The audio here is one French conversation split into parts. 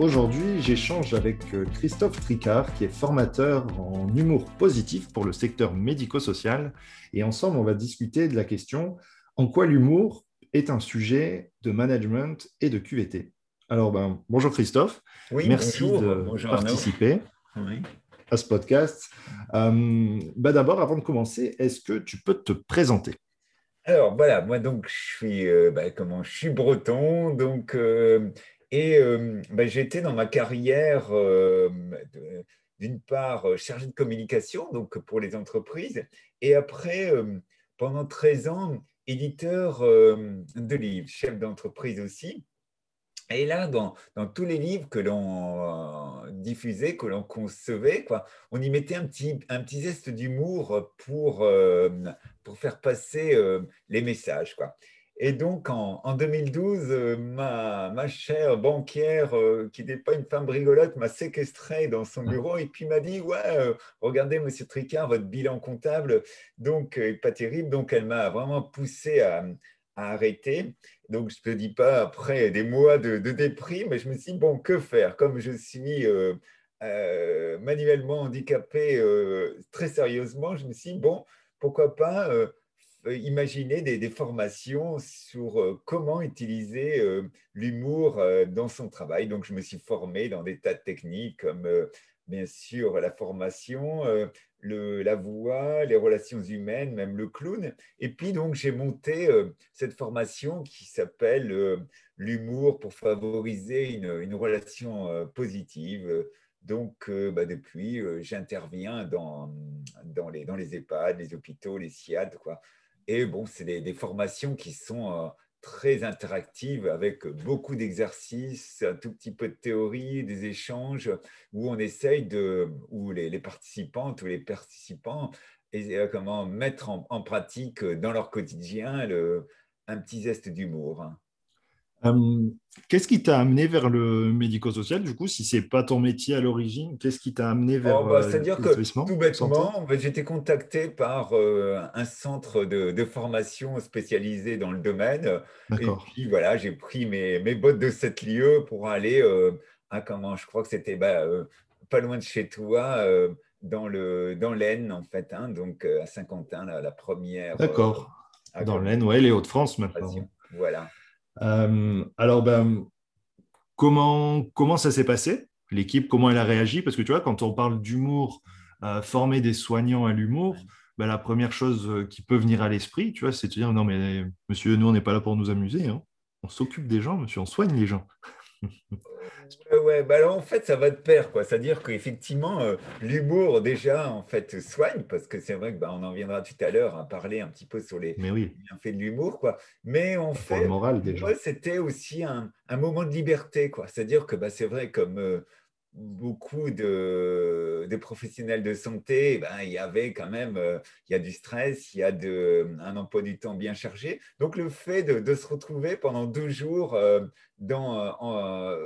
Aujourd'hui, j'échange avec euh, Christophe Tricard, qui est formateur en humour positif pour le secteur médico-social. Et ensemble, on va discuter de la question en quoi l'humour est un sujet de management et de QVT. Alors, ben, bonjour Christophe. Oui, Merci de participer à ce podcast. Euh, ben, D'abord, avant de commencer, est-ce que tu peux te présenter? Alors voilà, moi donc je suis, euh, ben, comment, je suis breton, donc et ben, j'étais dans ma carrière, euh, d'une part, euh, chargé de communication donc pour les entreprises, et après, pendant 13 ans, éditeur de livres, chef d'entreprise aussi. Et là, dans, dans, tous les livres que l'on diffusait, que l'on concevait, quoi, on y mettait un petit, un petit zeste d'humour pour, pour faire passer les messages. Quoi. Et donc, en, 2012, euh, ma, ma, chère banquière, euh, qui n'est pas une femme rigolote, m'a séquestré dans son bureau et puis m'a dit Ouais, euh, regardez, monsieur Tricard, votre bilan comptable, donc, n'est pas terrible. Donc, elle m'a vraiment poussé à, arrêter. Donc, je ne te dis pas après des mois de, de, déprime, mais je me suis dit Bon, que faire? Comme je suis. manuellement handicapé très sérieusement, je me suis dit, bon, pourquoi pas imaginer des, formations sur euh, comment utiliser euh, l'humour dans son travail. Donc, je me suis formé dans des tas de techniques comme, bien sûr, la formation, le, la voix, les relations humaines, même le clown. Et puis, donc, j'ai monté cette formation qui s'appelle l'humour pour favoriser une, une relation positive. Donc, bah, depuis, j'interviens dans, dans, les, dans les EHPAD, les hôpitaux, les SIAD, quoi, et bon, c'est des, formations qui sont euh, très interactives avec beaucoup d'exercices, un tout petit peu de théorie, des échanges où on essaye de, où les, les participantes ou les participants euh, comment mettre en, pratique dans leur quotidien un petit zeste d'humour. Euh, qu'est-ce qui t'a amené vers le médico-social Du coup, si c'est pas ton métier à l'origine, qu'est-ce qui t'a amené vers oh, bah, euh, C'est-à-dire que tout bêtement, j'ai été contacté par euh, un centre de, formation spécialisé dans le domaine. Et puis voilà, j'ai pris mes, mes, bottes de cette lieu pour aller à comment Je crois que c'était bah, pas loin de chez toi. dans le dans l'Aisne en fait, hein, donc à Saint-Quentin, la, la, première. D'accord. dans l'Aisne, ouais, les Hauts-de-France maintenant. Voilà. Euh, alors, ben, comment, comment ça s'est passé L'équipe, comment elle a réagi? Parce que tu vois, quand on parle d'humour, euh, former des soignants à l'humour, ben, la première chose euh, qui peut venir à l'esprit, tu vois, c'est de dire non, mais monsieur, nous, on n'est pas là pour nous amuser. Hein. On s'occupe des gens, monsieur, on soigne les gens. ouais, bah alors en fait, ça va de pair, quoi. C'est-à-dire qu'effectivement, euh, l'humour déjà en fait soigne, parce que c'est vrai que bah, on en viendra tout à l'heure à parler un petit peu sur les, Mais oui. bienfaits de l'humour, quoi. Mais en fait, moral, déjà. c'était aussi un, un, moment de liberté, quoi. C'est-à-dire que bah, c'est vrai comme euh, beaucoup de, de, professionnels de santé, ben, il y avait quand même euh, il y a du stress, il y a de, un emploi du temps bien chargé. Donc le fait de, de se retrouver pendant deux jours dans, en,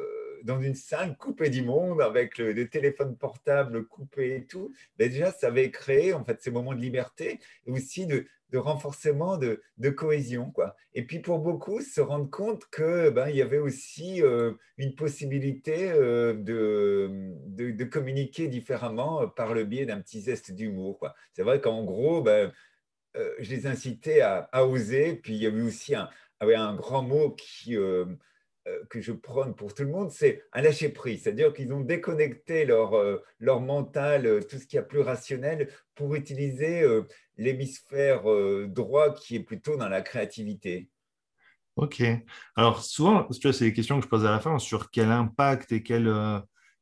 dans une salle coupée du monde avec le, téléphone portable coupé et tout, ben déjà, ça avait créé en fait ces moments de liberté et aussi de, renforcement de, cohésion. Quoi. Et puis pour beaucoup, se rendre compte qu'il ben, y avait aussi euh, une possibilité euh, de, de, communiquer différemment euh, par le biais d'un petit zeste d'humour. C'est vrai qu'en gros, ben, je les incitais à, à, oser. Puis il y avait aussi un, un grand mot qui que je prône pour tout le monde, c'est un lâcher-prise. C'est-à-dire qu'ils ont déconnecté leur, euh, leur mental, euh, tout ce qui est plus rationnel, pour utiliser l'hémisphère droit qui est plutôt dans la créativité. Ok. Alors souvent, tu vois, c'est des questions que je pose à la fin sur quel impact et quelles,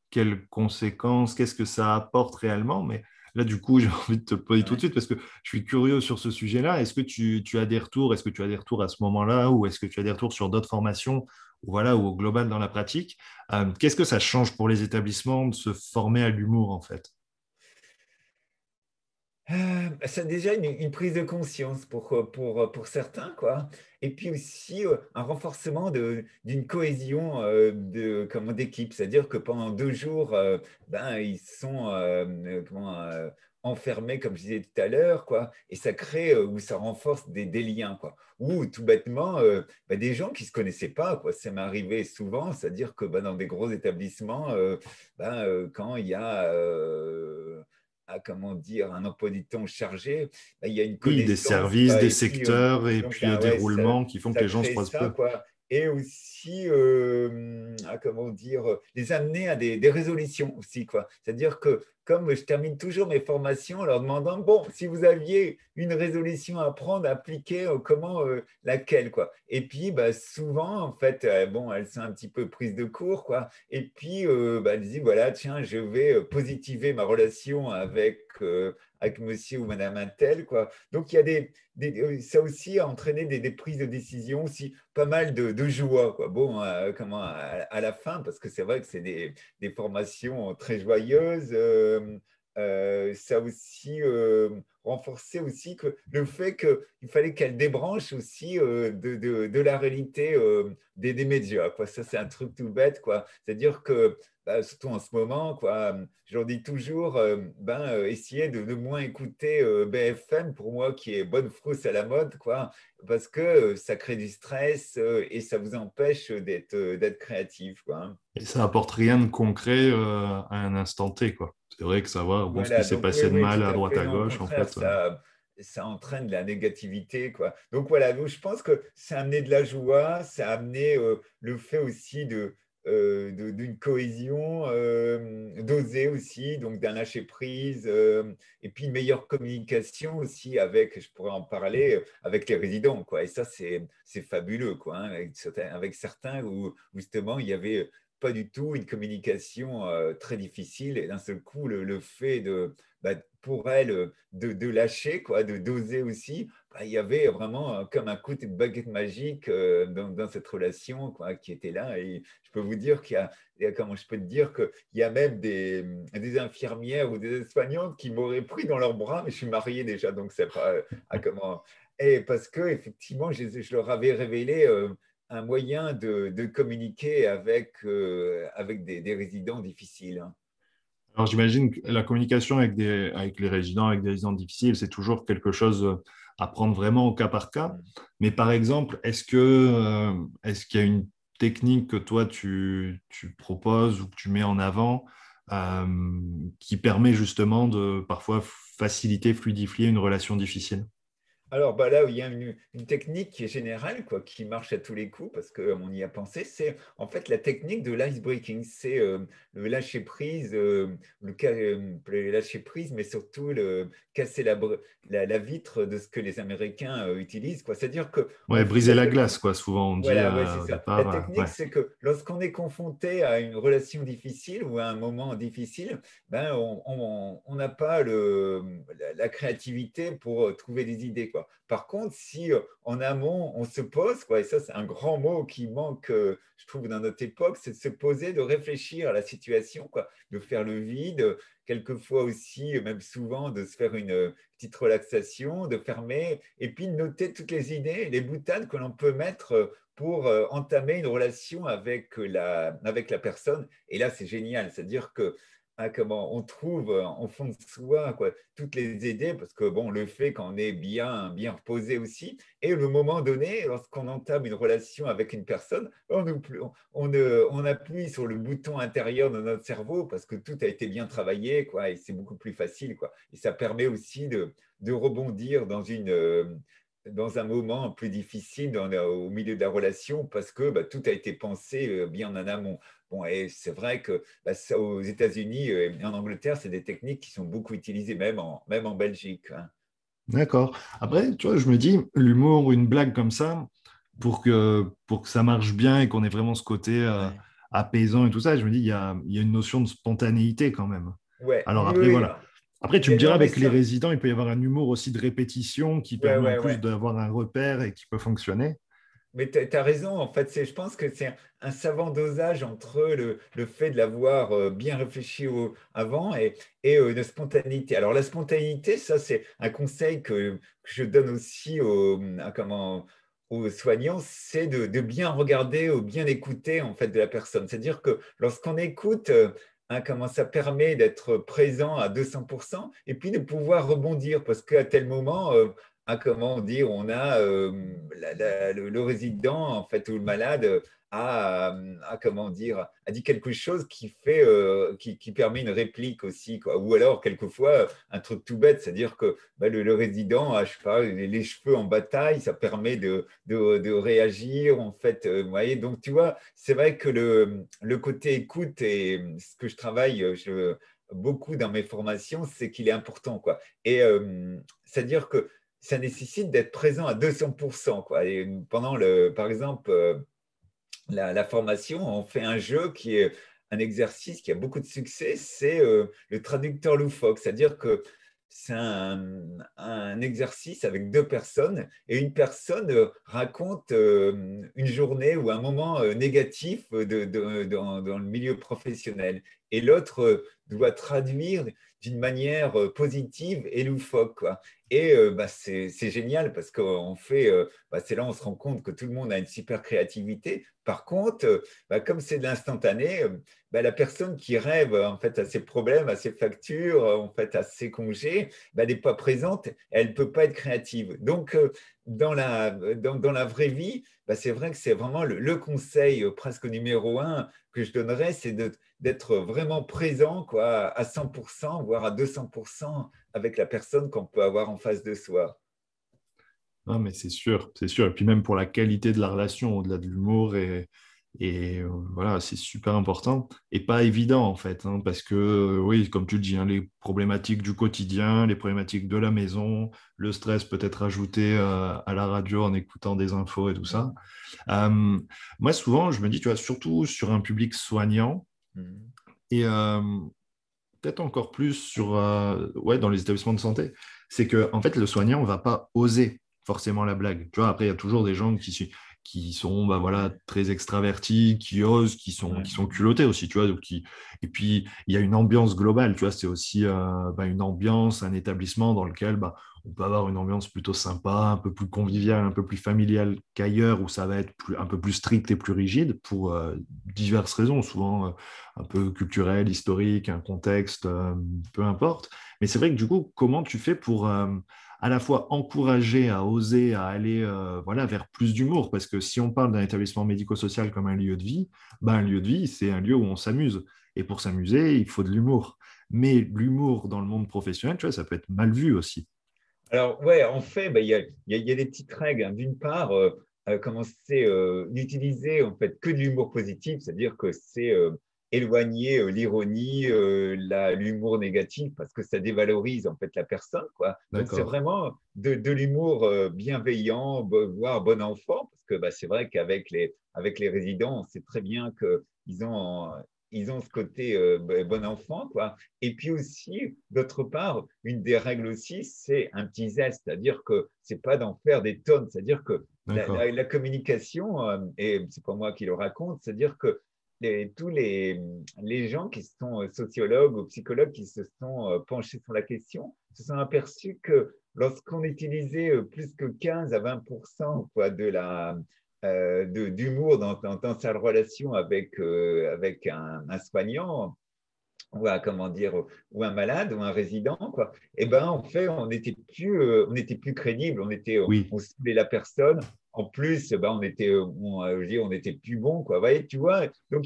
quelles conséquences, qu'est-ce que ça apporte réellement. Mais là, du coup, j'ai envie de te poser tout de suite parce que je suis curieux sur ce sujet-là. Est-ce que tu, tu, as des retours? Est-ce que tu as des retours à ce moment-là ou est-ce que tu as des retours sur d'autres formations voilà, ou au global dans la pratique. Qu'est-ce que ça change pour les établissements de se former à l'humour, en fait? Euh, c'est déjà une, prise de conscience pour, pour, pour certains, quoi. Et puis aussi euh, un renforcement d'une cohésion euh, d'équipe. C'est-à-dire que pendant deux jours, ben, ils sont comment, enfermés, comme je disais tout à l'heure, quoi. Et ça crée ou ça renforce des, des, liens, quoi. Ou tout bêtement, ben, des gens qui ne se connaissaient pas, quoi. Ça m'est arrivé souvent, c'est-à-dire que ben, dans des gros établissements, ben, quand il y a comment dire, un emploi du temps chargé, bah, il y a une Oui, des services, des secteurs et puis un déroulement qui font que les gens se croisent peu. Quoi. Et aussi, euh, comment dire, les amener à des, des résolutions aussi. C'est-à-dire que comme je termine toujours mes formations en leur demandant, bon, si vous aviez une résolution à prendre, appliquer, euh, comment, euh, laquelle, quoi. Et puis, bah, souvent, en fait, euh, bon, elles sont un petit peu prises de court, quoi. Et puis, bah, elles disent, voilà, tiens, je vais positiver ma relation avec, avec monsieur ou madame Intel. Quoi. Donc, il y a des, ça aussi a entraîné des, prises de décision, aussi pas mal de, joie. Quoi. Bon, comment, à, la fin, parce que c'est vrai que c'est des, des, formations très joyeuses. Ça a aussi euh, renforcé aussi que le fait qu'il fallait qu'elle débranche aussi euh, de, la réalité des, médias. Ça, c'est un truc tout bête. C'est-à-dire que, bah, surtout en ce moment, quoi, je leur dis toujours, ben, essayez de, de moins écouter BFM, pour moi, qui est bonne frousse à la mode, quoi, parce que ça crée du stress et ça vous empêche d'être créatif. Quoi. Et ça apporte rien de concret à un instant T. Quoi c'est vrai que savoir bon, ce qui s'est passé de mal à droite à gauche, en fait. Ça, entraîne de la négativité. Quoi. Donc voilà, donc, je pense que ça a amené de la joie, ça a amené euh, le fait aussi de, euh, d'une cohésion, euh, d'oser aussi, donc d'un lâcher prise, et puis une meilleure communication aussi avec, je pourrais en parler, avec les résidents. Quoi. Et ça, c'est, fabuleux, quoi, hein, avec, avec, certains où justement il y avait pas du tout une communication euh, très difficile. Et d'un seul coup, le, fait de, bah, pour elle de, lâcher, quoi, de doser aussi, bah, il y avait vraiment euh, comme un coup de baguette magique euh, dans, cette relation quoi, qui était là. Et je peux vous dire qu'il y a, comment je peux te dire qu'il y a même des, des infirmières ou des soignantes qui m'auraient pris dans leurs bras, mais je suis marié déjà, donc c'est pas à comment. Et parce que effectivement, je leur avais révélé un moyen de, communiquer avec, euh, avec des, résidents difficiles. Hein. Alors j'imagine que la communication avec, des, avec les résidents, avec des résidents difficiles, c'est toujours quelque chose à prendre vraiment au cas par cas. Mm. Mais par exemple, est-ce que euh, est-ce qu'il y a une technique que toi tu, tu, proposes ou que tu mets en avant euh, qui permet justement de parfois faciliter, fluidifier une relation difficile? Alors bah là, il y a une, technique qui est générale, quoi, qui marche à tous les coups, parce qu'on y a pensé, c'est en fait la technique de l'ice-breaking, c'est euh, le lâcher prise, euh, euh, le, lâcher prise, mais surtout le casser la, la, vitre de ce que les Américains utilisent. C'est-à-dire que... Ouais, briser la glace, quoi, souvent on dit. Voilà, c'est ça. la technique, c'est que lorsqu'on est confronté à une relation difficile ou à un moment difficile, ben, on n'a pas le, la, la créativité pour trouver des idées. Quoi. Par contre, si euh, en amont, on se pose, quoi, et ça c'est un grand mot qui manque, euh, je trouve, dans notre époque, c'est de se poser, de réfléchir à la situation, quoi, de faire le vide, quelquefois aussi, même souvent, de se faire une euh, petite relaxation, de fermer, et puis de noter toutes les idées, les boutades que l'on peut mettre pour entamer une relation avec la, avec la personne. Et là, c'est génial, c'est-à-dire que Comment on trouve euh, en fond de soi quoi, toutes les idées, parce que bon, le fait qu'on est bien, bien reposé aussi, et le moment donné, lorsqu'on entame une relation avec une personne, on, on, on, appuie sur le bouton intérieur de notre cerveau parce que tout a été bien travaillé, quoi, et c'est beaucoup plus facile, quoi. Et ça permet aussi de, de rebondir dans une euh, dans un moment plus difficile au milieu de la relation parce que bah, tout a été pensé euh, bien en amont. Bon, et c'est vrai que bah, aux États-Unis euh, et en Angleterre, c'est des techniques qui sont beaucoup utilisées, même en, même en Belgique. Hein. D'accord. Après, tu vois, je me dis, l'humour, une blague comme ça, pour que, pour que ça marche bien et qu'on ait vraiment ce côté euh, apaisant et tout ça, je me dis, il y a, il y a une notion de spontanéité quand même. Ouais. Alors après, voilà. Après, tu me diras, avec les résidents, il peut y avoir un humour aussi de répétition qui permet en plus d'avoir un repère et qui peut fonctionner. mais tu as raison. En fait, je pense que c'est un, savant dosage entre le, le fait de l'avoir euh, bien réfléchi au, avant et, et euh, une spontanéité. Alors, la spontanéité, ça, c'est un conseil que, je donne aussi aux, comment, aux soignants, c'est de, de, bien regarder ou bien écouter en fait de la personne. C'est-à-dire que lorsqu'on écoute, euh, hein, comment ça permet d'être présent à 200% et puis de pouvoir rebondir parce qu'à tel moment, à comment dire, on a le, résident en fait ou le malade a, comment dire a dit quelque chose qui fait euh, qui, permet une réplique aussi quoi. ou alors quelquefois un truc tout bête c'est-à-dire que bah, le, résident a je sais pas les, cheveux en bataille ça permet de, de, réagir en fait vous voyez donc tu vois c'est vrai que le, le côté écoute et ce que je travaille je, beaucoup dans mes formations c'est qu'il est important quoi et c'est-à-dire que ça nécessite d'être présent à 200%. Quoi. Pendant, le, par exemple, euh, la, formation, on fait un jeu qui est un exercice qui a beaucoup de succès, c'est euh, le traducteur loufoque. C'est-à-dire que c'est un, exercice avec deux personnes et une personne raconte euh, une journée ou un moment négatif dans, dans, le milieu professionnel et l'autre doit traduire d'une manière positive et loufoque. Quoi. Et bah, c'est génial parce qu'on fait, bah, c'est là on se rend compte que tout le monde a une super créativité. Par contre, bah, comme c'est de l'instantané, la personne qui rêve en fait à ses problèmes, à ses factures, en fait à ses congés, n'est pas présente, elle ne peut pas être créative. Donc, dans la, dans, la vraie vie, c'est vrai que c'est vraiment le, conseil presque numéro un que je donnerais, c'est d'être vraiment présent quoi, à 100%, voire à 200% avec la personne qu'on peut avoir en face de soi. Non, mais c'est sûr, c'est sûr. Et puis même pour la qualité de la relation, au-delà de l'humour, et, et euh, voilà, c'est super important et pas évident en fait, hein, parce que euh, oui, comme tu le dis, hein, les problématiques du quotidien, les problématiques de la maison, le stress peut être ajouté euh, à la radio en écoutant des infos et tout ça. moi, souvent, je me dis, tu vois, surtout sur un public soignant, mmh. et peut-être encore plus sur, euh, ouais, dans les établissements de santé, c'est que en fait, le soignant ne va pas oser forcément la blague. Tu vois, après, il y a toujours des gens qui, qui sont bah, voilà, très extravertis, qui osent, qui sont, qui sont culottés aussi, tu vois. Donc qui... Et puis, il y a une ambiance globale, tu vois, c'est aussi euh, bah, une ambiance, un établissement dans lequel bah, on peut avoir une ambiance plutôt sympa, un peu plus conviviale, un peu plus familiale qu'ailleurs, où ça va être un peu plus strict et plus rigide pour euh, diverses raisons, souvent euh, un peu culturelles, historiques, un contexte, euh, peu importe. Mais c'est vrai que du coup, comment tu fais pour à la fois encourager à oser, à aller voilà, vers plus d'humour? Parce que si on parle d'un établissement médico-social comme un lieu de vie, ben, un lieu de vie, c'est un lieu où on s'amuse. Et pour s'amuser, il faut de l'humour. Mais l'humour dans le monde professionnel, tu vois, ça peut être mal vu aussi. Alors, ouais, en fait, bah, il y, a, des petites règles. Hein. D'une part, euh, euh, commencer euh, n'utiliser en fait que de l'humour positif, c'est-à-dire que c'est éloigner l'ironie, l'humour négatif, parce que ça dévalorise en fait la personne. Quoi. Donc, c'est vraiment de, l'humour bienveillant, voire bon enfant, parce que bah, c'est vrai qu'avec les, avec les résidents, on sait très bien qu'ils ont ils ont ce côté euh, bon enfant, quoi. Et puis aussi, d'autre part, une des règles aussi, c'est un petit zeste, c'est-à-dire que c'est pas d'en faire des tonnes, c'est-à-dire que la, communication, euh, et c'est pas moi qui le raconte, c'est-à-dire que tous les, les gens qui sont sociologues ou psychologues qui se sont euh, penchés sur la question se sont aperçus que lorsqu'on utilisait plus que 15 à 20 quoi, de la, euh, d'humour dans, dans, sa relation avec, euh, avec un, soignant ou un, comment dire, ou un malade ou un résident, quoi. Et eh ben en fait, on n'était plus, euh, on était plus crédible, on était, oui. on ciblait la personne. En plus, ben, on était, on, on était plus bon, quoi. voyez, tu vois. Donc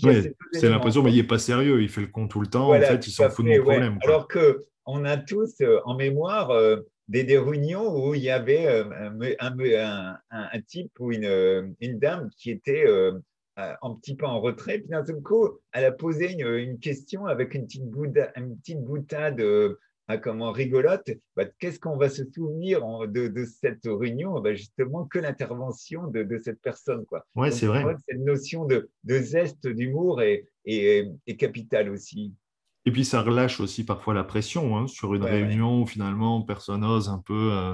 c'est l'impression, mais il est pas sérieux, il fait le con tout le temps. en fait, il s'en fout de mon problème. Alors que on a tous en mémoire des, des, réunions où il y avait euh, un, un, un, type ou une, euh, une, dame qui était euh, un petit peu en retrait. Puis d'un seul coup, elle a posé une, une question avec une petite, boutade, une petite boutade comment rigolote. Bah, qu'est-ce qu'on va se souvenir de, de cette réunion? Bah, Justement, que l'intervention de, de, cette personne. Quoi. Ouais, c'est vrai. Cette notion de, de zeste d'humour est, est, est capitale aussi. Et puis ça relâche aussi parfois la pression hein, sur une réunion où finalement personne n'ose un peu euh,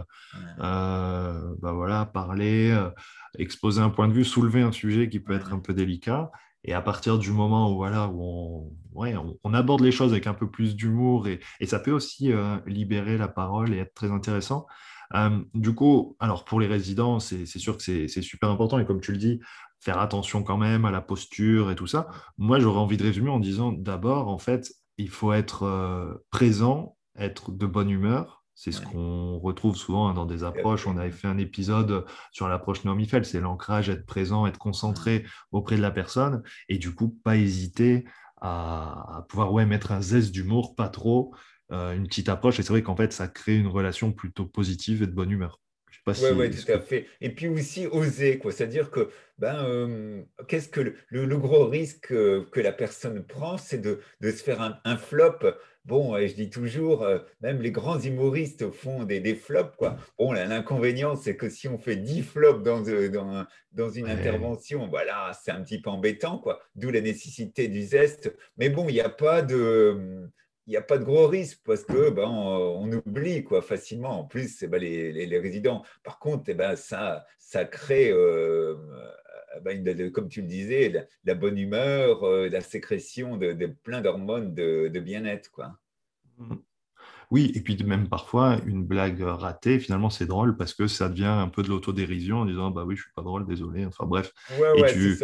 euh, bah voilà, parler, euh, exposer un point de vue, soulever un sujet qui peut être un peu délicat. Et à partir du moment où, voilà, où on, on, aborde les choses avec un peu plus d'humour, et, et, ça peut aussi libérer la parole et être très intéressant. du coup, alors pour les résidents, c'est sûr que c'est super important. Et comme tu le dis, faire attention quand même à la posture et tout ça. Moi, j'aurais envie de résumer en disant d'abord, en fait, il faut être euh, présent, être de bonne humeur. C'est ce qu'on retrouve souvent hein, dans des approches. On avait fait un épisode sur l'approche normifel, c'est l'ancrage, être présent, être concentré auprès de la personne et du coup, pas hésiter à, pouvoir ouais, mettre un zeste d'humour, pas trop, euh, une petite approche. Et c'est vrai qu'en fait, ça crée une relation plutôt positive et de bonne humeur. Oui, ouais, tout à fait. Et puis aussi oser, quoi. C'est-à-dire que ben, euh, qu'est-ce que le, gros risque que la personne prend, c'est de, de, se faire un, flop. Bon, je dis toujours, euh, même les grands humoristes font des, des flops, quoi. Bon, l'inconvénient, c'est que si on fait 10 flops dans, dans, dans une intervention, voilà, c'est un petit peu embêtant, quoi. D'où la nécessité du zeste. Mais bon, il n'y a pas de il n'y a pas de gros risque parce que ben, on, oublie quoi, facilement. En plus, c'est ben, les, les, résidents. Par contre, eh ben, ça, ça crée, euh, ben, comme tu le disais, la, bonne humeur, euh, la sécrétion de, plein d'hormones de, de bien-être. Quoi. Mmh. Oui, et puis même parfois, une blague ratée, finalement, c'est drôle parce que ça devient un peu de l'autodérision en disant Bah oui, je suis pas drôle, désolé. Enfin bref. Ouais, et, tu...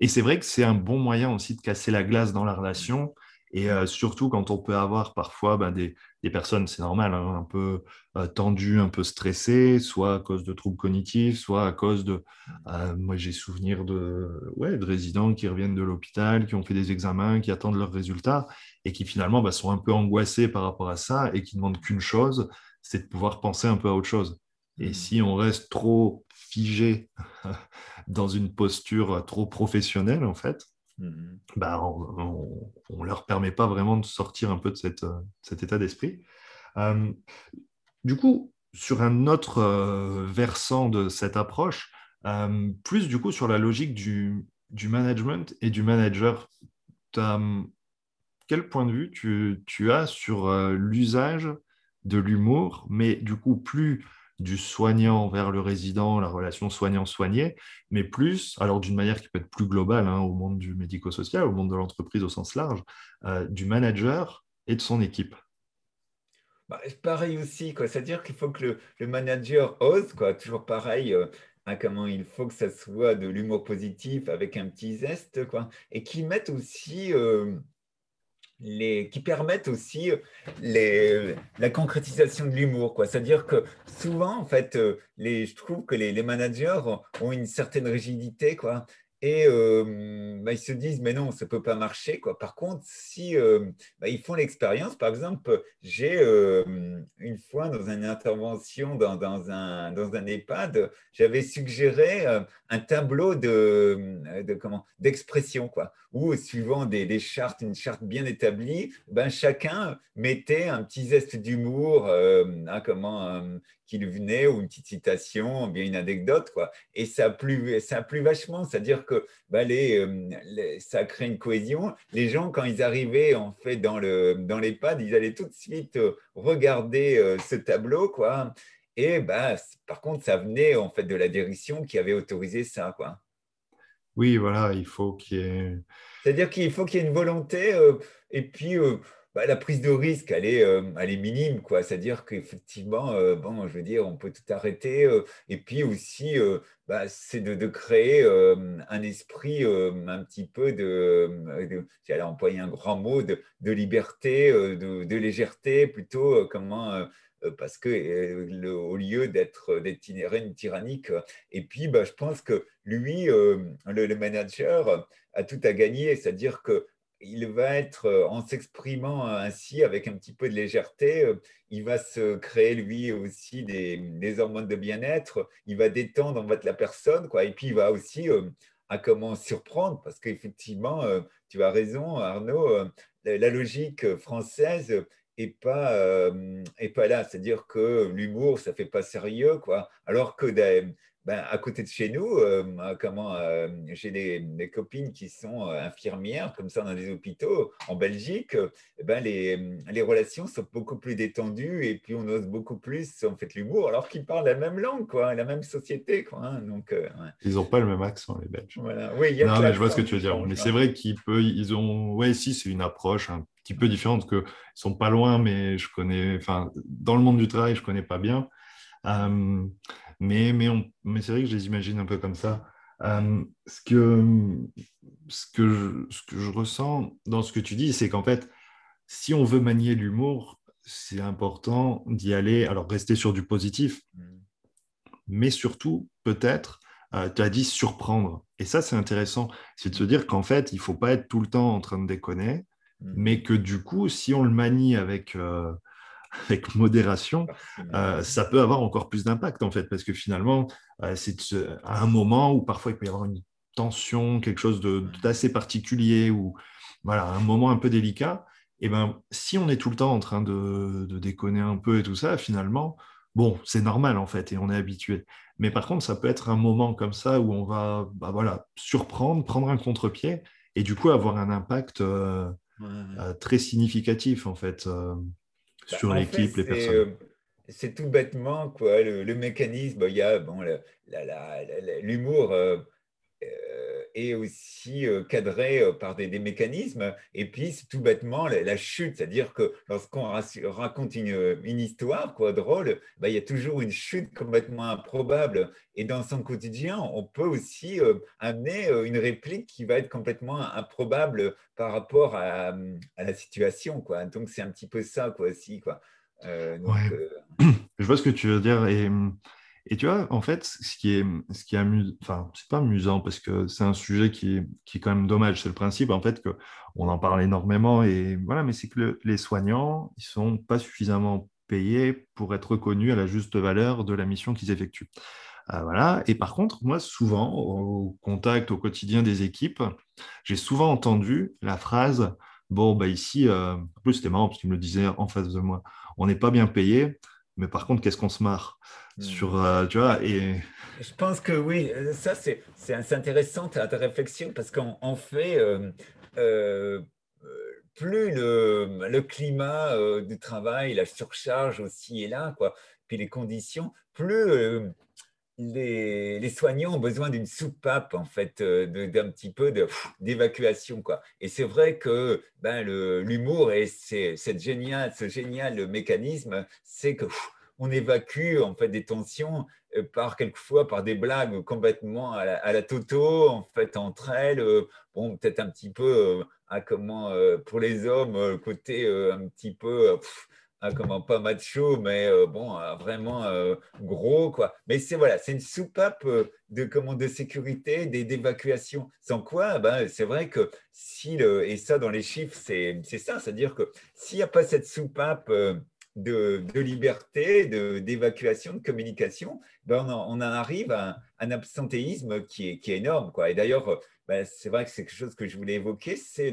et c'est vrai que c'est un bon moyen aussi de casser la glace dans la relation et euh, surtout quand on peut avoir parfois ben, des, des, personnes, c'est normal, hein, un peu euh, tendues, un peu stressées, soit à cause de troubles cognitifs, soit à cause de... Euh, moi, j'ai souvenir de, ouais, de résidents qui reviennent de l'hôpital, qui ont fait des examens, qui attendent leurs résultats, et qui finalement ben, sont un peu angoissés par rapport à ça, et qui demandent qu'une chose, c'est de pouvoir penser un peu à autre chose. Et mmh. si on reste trop figé dans une posture trop professionnelle, en fait, Mhm. bah, on ne leur permet pas vraiment de sortir un peu de cette, euh, cet état d'esprit. Euh, du coup, sur un autre euh, versant de cette approche, plus du coup sur la logique du, du management et du manager, quel point de vue tu, tu as sur l'usage de l'humour, mais du coup plus du soignant vers le résident, la relation soignant-soigné, mais plus, alors d'une manière qui peut être plus globale hein, au monde du médico-social, au monde de l'entreprise au sens large, euh, du manager et de son équipe. Bah, pareil aussi, c'est-à-dire qu'il faut que le, manager ose, quoi, toujours pareil. Euh, hein, comment il faut que ça soit de l'humour positif avec un petit zeste, quoi, et qui mette aussi euh, qui permettent aussi les, la concrétisation de l'humour. C'est-à-dire que souvent, en fait, les, je trouve que les, managers ont une certaine rigidité. Quoi et euh, bah, ils se disent mais non ça peut pas marcher quoi par contre si euh, bah, ils font l'expérience par exemple j'ai euh, une fois dans une intervention dans, un dans un EHPAD j'avais suggéré un tableau de, d'expression où suivant des, chartes une charte bien établie ben chacun mettait un petit zeste d'humour hein, comment qu'il venait ou une petite citation, bien une anecdote, quoi. Et ça a plu, ça a vachement, c'est-à-dire que bah, euh, les, ça crée une cohésion. Les gens, quand ils arrivaient en fait dans le dans ils allaient tout de suite euh, regarder euh, ce tableau, quoi. Et bah, par contre, ça venait en fait de la direction qui avait autorisé ça, quoi. Oui, voilà, il faut qu'il y ait. C'est-à-dire qu'il faut qu'il y ait une volonté, et puis bah, la prise de risque, elle est, euh, elle est minime. quoi. C'est-à-dire qu'effectivement, euh, bon, je veux dire, on peut tout arrêter. Euh, et puis aussi, bah, c'est de, de, créer un esprit un petit peu de, j'allais employer un grand mot, de, de liberté, de, de, légèreté, plutôt comment parce que le, au lieu d'être d'être tyrannique. Et puis, bah, je pense que lui, le, manager, a tout à gagner, c'est-à-dire que il va être, euh, en s'exprimant ainsi avec un petit peu de légèreté, euh, il va se créer lui aussi des, hormones de bien-être, il va détendre la personne, quoi, et puis il va aussi euh, à comment surprendre, parce qu'effectivement, tu as raison Arnaud, la logique française est pas, est pas là, c'est-à-dire que l'humour, ça fait pas sérieux, quoi, alors que ben, à côté de chez nous, euh, comment euh, j'ai des, copines qui sont euh, infirmières, comme ça dans des hôpitaux en Belgique. Eh ben, les, les, relations sont beaucoup plus détendues et puis on ose beaucoup plus en fait l'humour, alors qu'ils parlent la même langue, quoi, la même société, quoi. Hein. donc, Ils n'ont pas le même accent, les Belges. Voilà. Oui, y a non, mais je vois ce que tu veux dire. Mais c'est vrai qu'ils ils ont, ouais, si c'est une approche un petit peu différente que ils sont pas loin, mais je connais, enfin, dans le monde du travail, je connais pas bien. Mais, mais, mais c'est vrai que je les imagine un peu comme ça. Euh, ce, que, ce, que je, ce que je ressens dans ce que tu dis, c'est qu'en fait, si on veut manier l'humour, c'est important d'y aller, alors rester sur du positif, mm. mais surtout, peut-être, euh, tu as dit surprendre. Et ça, c'est intéressant. C'est de se dire qu'en fait, il ne faut pas être tout le temps en train de déconner, mm. mais que du coup, si on le manie avec, euh, avec modération, euh, ça peut avoir encore plus d'impact en fait, parce que finalement, euh, c'est à un moment où parfois il peut y avoir une tension, quelque chose d'assez particulier, ou voilà, un moment un peu délicat. Et ben, si on est tout le temps en train de, déconner un peu et tout ça, finalement, bon, c'est normal en fait, et on est habitué. Mais par contre, ça peut être un moment comme ça où on va, bah, voilà, surprendre, prendre un contre-pied, et du coup avoir un impact euh, très significatif en fait. Sur l'équipe, les personnes euh, C'est tout bêtement quoi, le, mécanisme. Il y a bon, l'humour euh, euh, est aussi cadré par des, mécanismes. Et puis, c'est tout bêtement la, chute. C'est-à-dire que lorsqu'on raconte une, une, histoire quoi, drôle, bah, il y a toujours une chute complètement improbable. Et dans son quotidien, on peut aussi amener une réplique qui va être complètement improbable par rapport à, la situation. Quoi. Donc, c'est un petit peu ça quoi, aussi. Quoi. Euh, euh, Je vois ce que tu veux dire. Et, et tu vois, en fait, ce qui est, ce qui est amusant, enfin, c'est pas amusant parce que c'est un sujet qui est, quand même dommage. C'est le principe, en fait, qu'on en parle énormément. Et voilà, mais c'est que les soignants, ils sont pas suffisamment payés pour être reconnus à la juste valeur de la mission qu'ils effectuent. Euh, voilà. Et par contre, moi, souvent, au contact, au quotidien des équipes, j'ai souvent entendu la phrase Bon, bah ici, euh, en plus, c'était marrant parce qu'il me le disait en face de moi on n'est pas bien payé, mais par contre, qu'est-ce qu'on se marre? Hmm. sur, euh, tu vois, et... Je pense que oui, ça, c'est intéressant ta, ta réflexion parce qu'en fait, plus le, le climat du travail, la surcharge aussi est là, quoi, puis les conditions, plus les, soignants ont besoin d'une soupape, en fait, euh, d'un petit peu d'évacuation. quoi. Et c'est vrai que ben, l'humour et cette génial, ce génial mécanisme, c'est que on évacue en fait des tensions euh, par quelquefois par des blagues complètement à la, toto en fait entre elles euh, bon peut-être un petit peu à comment pour les hommes côté un petit peu comment pas macho, mais euh, bon, euh, vraiment euh, gros, quoi. Mais c'est voilà, c'est une soupape de comment de sécurité, d'évacuation. Sans quoi, ben, c'est vrai que si le, et ça dans les chiffres, c'est ça, c'est-à-dire que s'il n'y a pas cette soupape de, de liberté, d'évacuation, de, communication, ben on, en, arrive à un, absentéisme qui est, qui est énorme, quoi. Et d'ailleurs, ben, c'est vrai que c'est quelque chose que je voulais évoquer, c'est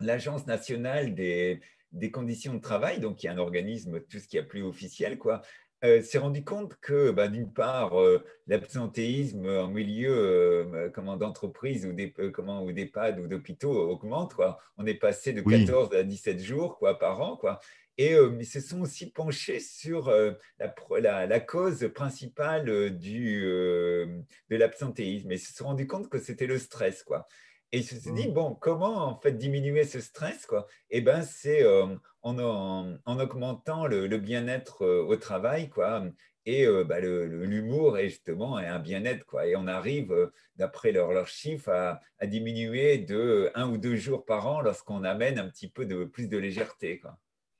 l'agence nationale des des conditions de travail, donc il y a un organisme, tout ce qui est plus officiel, quoi, euh, s'est rendu compte que, bah, d'une part, euh, l'absentéisme en milieu euh, comment, d'entreprise ou des, comment, ou d'EHPAD ou d'hôpitaux augmente. Quoi. On est passé de 14 à 17 jours quoi, par an. Quoi. Et ils se sont aussi penchés sur la, la, cause principale du, de l'absentéisme. Et ils se sont rendu compte que c'était le stress. Quoi. Et il se dit, mmh. bon, comment en fait diminuer ce stress quoi? Eh ben, c'est euh, en, en, augmentant le, bien-être euh, au travail, quoi. Et euh, bah, l'humour est justement un bien-être, quoi. Et on arrive, d'après leurs leur chiffres, à, à, diminuer de un ou deux jours par an lorsqu'on amène un petit peu de plus de légèreté, quoi.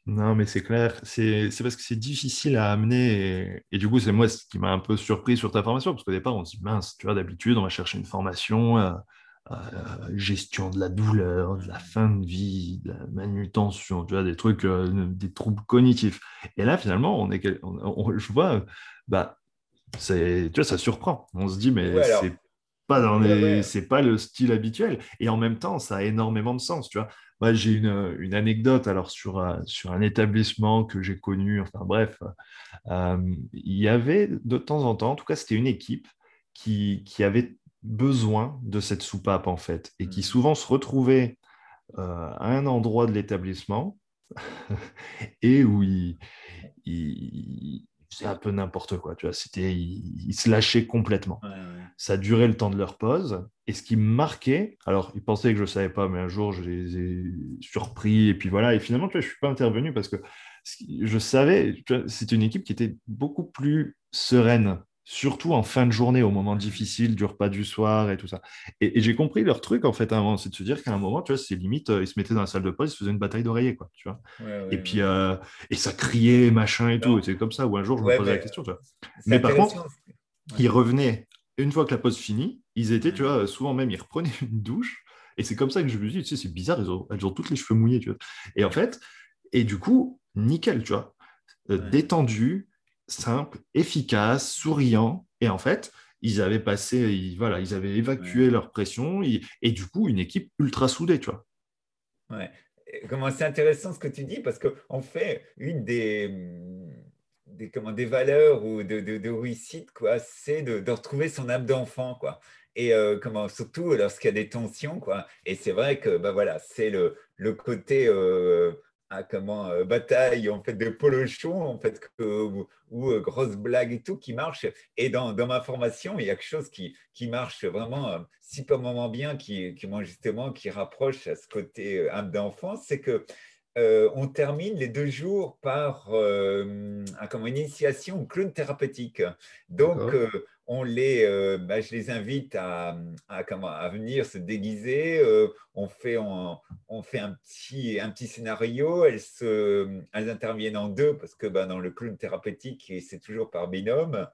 Non, mais c'est clair. C'est parce que c'est difficile à amener. Et, du coup, c'est moi ce qui m'a un peu surpris sur ta formation. Parce qu'au départ, on se dit, mince, tu vois, d'habitude, on va chercher une formation. Euh, gestion de la douleur, de la fin de vie, de la manutention, tu vois, des trucs, euh, des troubles cognitifs. Et là, finalement, on est, je vois, bah, tu vois, ça surprend. On se dit, mais c'est pas dans les... c'est pas le style habituel. Et en même temps, ça a énormément de sens, tu vois. Moi, j'ai une, une, anecdote alors sur, euh, sur un établissement que j'ai connu. Enfin bref, euh, il y avait de temps en temps, en tout cas, c'était une équipe qui, qui avait besoin de cette soupape en fait et qui mmh. souvent se retrouvait euh, à un endroit de l'établissement et où il, il, faisait un peu n'importe quoi. Tu vois, c'était, il, se lâchait complètement. Ça durait le temps de leur pause. Et ce qui me marquait, alors ils pensaient que je ne savais pas, mais un jour je les ai surpris. Et puis voilà, et finalement, tu vois, je ne suis pas intervenu parce que je savais, c'était une équipe qui était beaucoup plus sereine surtout en fin de journée, au moment difficile du repas du soir et tout ça. Et, j'ai compris leur truc, en fait, c'est de se dire qu'à un moment, tu vois, c'est limite, euh, ils se mettaient dans la salle de pause, ils se faisaient une bataille d'oreillers, quoi, tu vois. et puis, euh, et ça criait, machin et tout. C'est comme ça, où un jour, je me posais la question, tu vois. Mais par contre, ils revenaient, une fois que la pause finie, ils étaient, tu vois, souvent même, ils reprenaient une douche. Et c'est comme ça que je me dis, tu sais, c'est bizarre, elles ont, elles ont toutes les cheveux mouillés, tu vois. Et en fait, et du coup, nickel, tu vois. Euh, détendu, simple, efficace, souriant. Et en fait, ils avaient passé, ils, voilà, ils avaient évacué leur pression et, du coup, une équipe ultra soudée, tu vois. Ouais. Comment c'est intéressant ce que tu dis parce qu'en fait, une des, des, comment, des valeurs ou de, de, réussite, quoi, c'est de, de, retrouver son âme d'enfant, quoi. Et euh, comment, surtout lorsqu'il y a des tensions, quoi. Et c'est vrai que, bah voilà, c'est le, le côté euh, à comment euh, bataille en fait de polochon en fait ou, euh, grosse blague et tout qui marche et dans, dans, ma formation il y a quelque chose qui, qui marche vraiment euh, super moment bien qui, qui moi justement qui rapproche à ce côté âme d'enfance c'est que on termine les deux jours par un, comme une initiation clown thérapeutique. Donc on les, euh, bah, je les invite à, venir se déguiser. Euh, on, fait, un, petit, scénario. Elles interviennent en deux parce que bah, dans le clown thérapeutique, c'est toujours par binôme.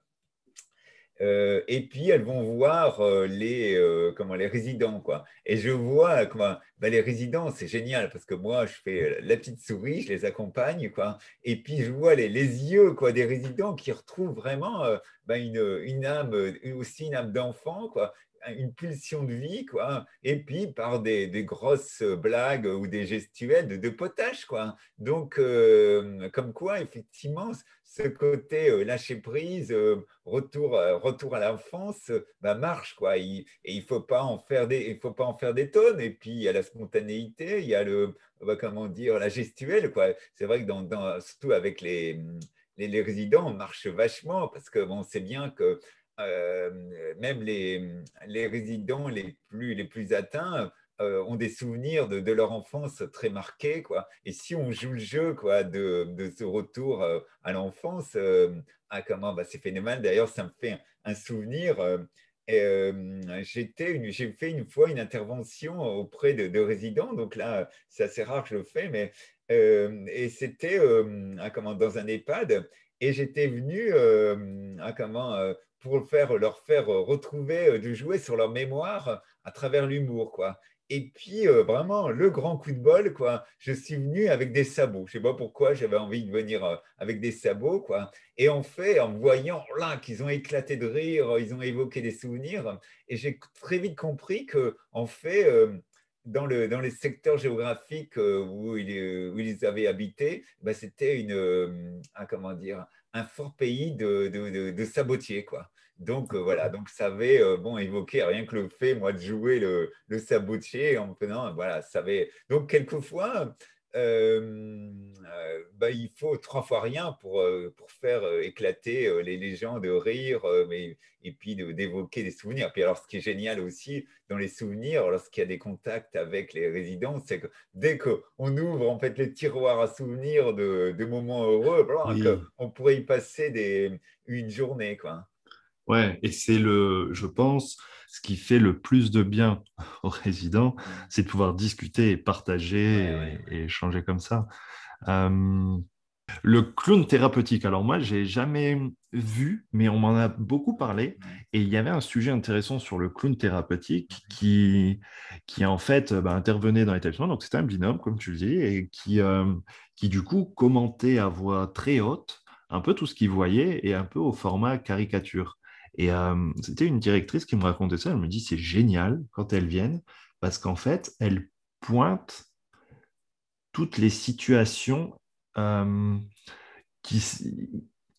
Euh, et puis elles vont voir euh, les, euh, comment, les résidents. Quoi. Et je vois comment, ben, les résidents, c'est génial parce que moi, je fais la petite souris, je les accompagne. Quoi. Et puis je vois les, les yeux quoi, des résidents qui retrouvent vraiment ben, une, une, âme, aussi une âme d'enfant. Une pulsion de vie, quoi. Et puis par des, grosses blagues ou des gestuels de, potage, quoi. Donc, comme quoi, effectivement, ce côté euh, lâcher prise, euh, retour, euh, retour à l'enfance, bah, marche quoi. et il faut faut pas en faire des tonnes. Et puis il y a la spontanéité, il y a le, bah, comment dire, la gestuelle quoi. C'est vrai que dans, surtout avec les, les, résidents, on marche vachement parce que bon, c'est bien que même les, résidents les plus, atteints euh, ont des souvenirs de, leur enfance très marqués. Quoi. Et si on joue le jeu quoi, de, ce retour euh, à l'enfance, euh, ah, bah, c'est phénoménal. D'ailleurs, ça me fait un, souvenir. j'ai fait une fois une intervention auprès de, résidents, donc là, c'est assez rare que je le fais, mais et c'était ah, dans un EHPAD, et j'étais venu ah, comment, pour faire, leur faire retrouver du jouet sur leur mémoire à travers l'humour. quoi. Et puis, euh, vraiment, le grand coup de bol, quoi. Je suis venu avec des sabots. Je ne sais pas pourquoi j'avais envie de venir euh, avec des sabots, quoi. Et en fait, en voyant là qu'ils ont éclaté de rire, ils ont évoqué des souvenirs, et j'ai très vite compris que, en fait, euh, dans, le, dans les secteurs géographiques où ils, où ils avaient habité, bah, c'était une, un, comment dire, un fort pays de, de, de sabotiers, quoi. Donc euh, voilà, donc ça avait euh, bon évoqué rien que le fait moi de jouer le, le sabotier en prenant voilà, ça avait donc quelquefois euh, bah, il faut trois fois rien pour, pour faire éclater les, les, gens de rire mais, et puis d'évoquer des souvenirs. Puis alors, ce qui est génial aussi dans les souvenirs, lorsqu'il y a des contacts avec les résidents, c'est que dès qu'on ouvre en fait les tiroirs à souvenirs de, de moments heureux, on pourrait y passer des, une journée. Quoi. Ouais, et c'est le, je pense, ce qui fait le plus de bien aux résidents, mmh. c'est de pouvoir discuter et partager et, échanger comme ça. le clown thérapeutique, alors moi, j'ai jamais vu, mais on m'en a beaucoup parlé. Et il y avait un sujet intéressant sur le clown thérapeutique qui, qui en fait bah, intervenait dans l'établissement. Donc c'était un binôme, comme tu le dis, et qui, qui du coup commentait à voix très haute un peu tout ce qu'il voyait et un peu au format caricature. Et euh, c'était une directrice qui me racontait ça. Elle me dit c'est génial quand elles viennent parce qu'en fait, elles pointent toutes les situations euh, qui,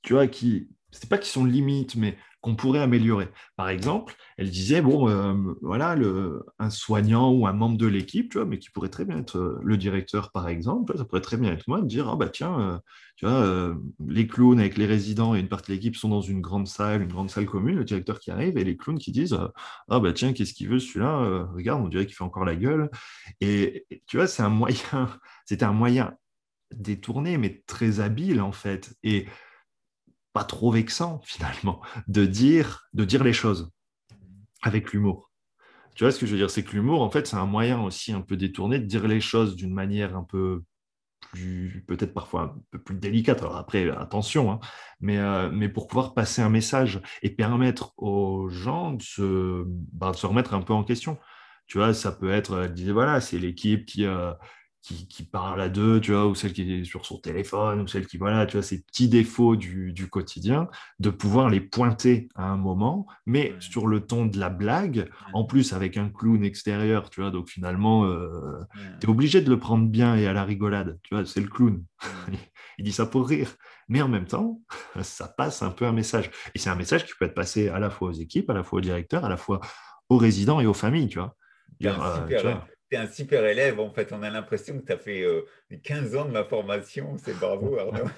tu vois, qui, c'est pas qu'ils sont limites, mais qu'on pourrait améliorer. Par exemple, elle disait, bon, euh, voilà, le, un soignant ou un membre de l'équipe, tu vois, mais qui pourrait très bien être euh, le directeur, par exemple, ça pourrait très bien être moi, de dire, ah bah tiens, euh, tu vois, les clowns avec les résidents et une partie de l'équipe sont dans une grande salle, une grande salle commune, le directeur qui arrive, et les clowns qui disent, ah bah tiens, qu'est-ce qu'il veut celui-là Regarde, on dirait qu'il fait encore la gueule. Et, et tu vois, c'est un moyen, c'était un moyen détourné, mais très habile, en fait. Et pas trop vexant finalement de dire, de dire les choses avec l'humour. Tu vois ce que je veux dire? C'est que l'humour, en fait, c'est un moyen aussi un peu détourné de dire les choses d'une manière un peu plus, peut-être parfois un peu plus délicate. Alors après, attention, hein, mais, euh, mais pour pouvoir passer un message et permettre aux gens de se, bah, de se remettre un peu en question. Tu vois, ça peut être, elle disait, voilà, c'est l'équipe qui, euh, qui, parle à deux, tu vois, ou celle qui est sur son téléphone, ou celle qui, voilà, tu vois, ces petits défauts du, quotidien, de pouvoir les pointer à un moment, mais sur le ton de la blague, en plus avec un clown extérieur, tu vois, donc finalement, euh, tu es obligé de le prendre bien et à la rigolade, tu vois, c'est le clown. Il dit ça pour rire, mais en même temps, ça passe un peu un message. Et c'est un message qui peut être passé à la fois aux équipes, à la fois aux directeurs, à la fois aux résidents et aux familles, tu vois. Super, tu es un super élève. En fait, on a l'impression que tu as fait 15 euh, ans de ma formation. C'est bravo, Arnaud.